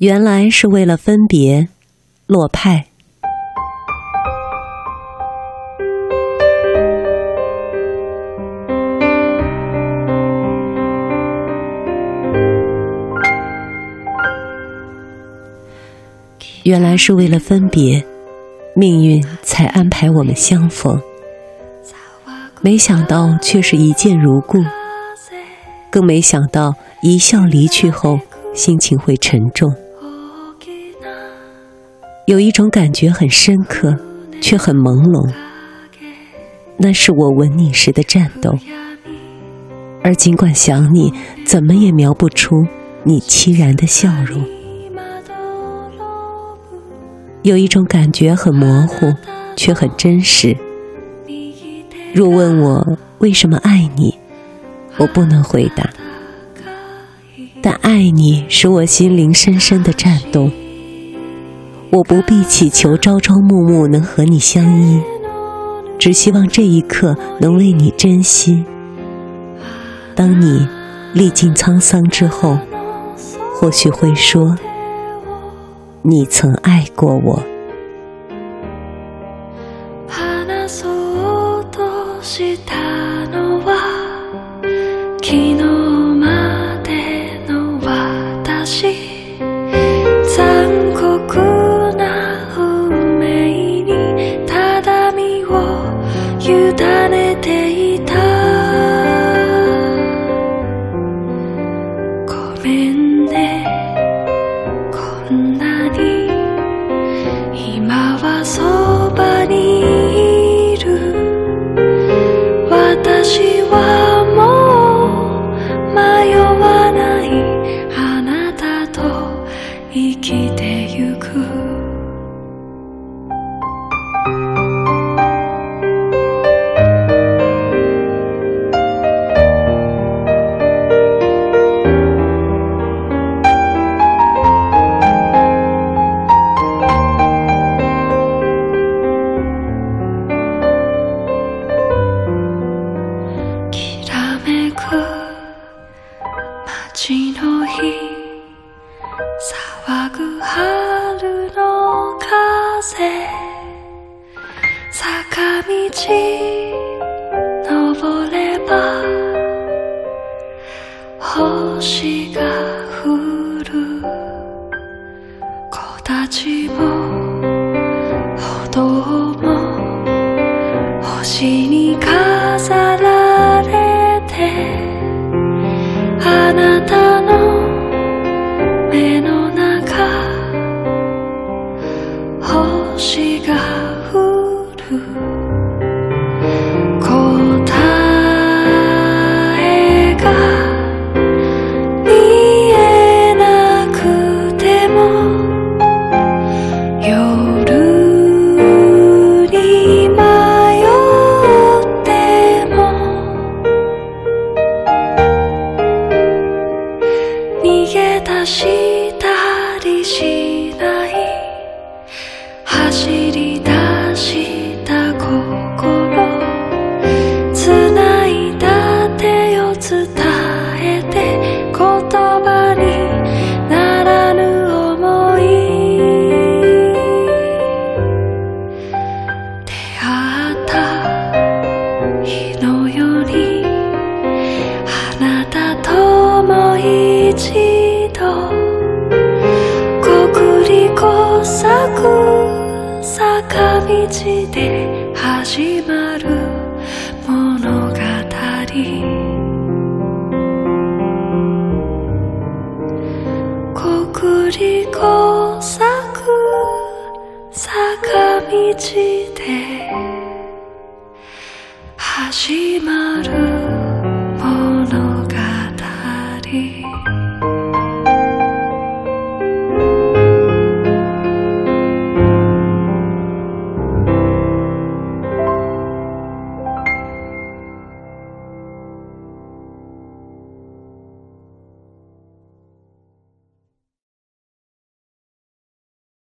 原来是为了分别，落派。原来是为了分别，命运才安排我们相逢。没想到却是一见如故，更没想到一笑离去后，心情会沉重。有一种感觉很深刻，却很朦胧，那是我吻你时的颤动；而尽管想你，怎么也描不出你凄然的笑容。有一种感觉很模糊，却很真实。若问我为什么爱你，我不能回答，但爱你使我心灵深深的颤动。我不必祈求朝朝暮暮能和你相依，只希望这一刻能为你珍惜。当你历尽沧桑之后，或许会说，你曾爱过我。騒ぐ春の風坂道登れば星が降る子たちも歩道も星に飾られてあなたのしたりしない走り出した心繋いだ手を伝えて言葉にならぬ想い出会った日のようにあなたともいい咲く坂道で始まる物語さく」「さか坂道で始まる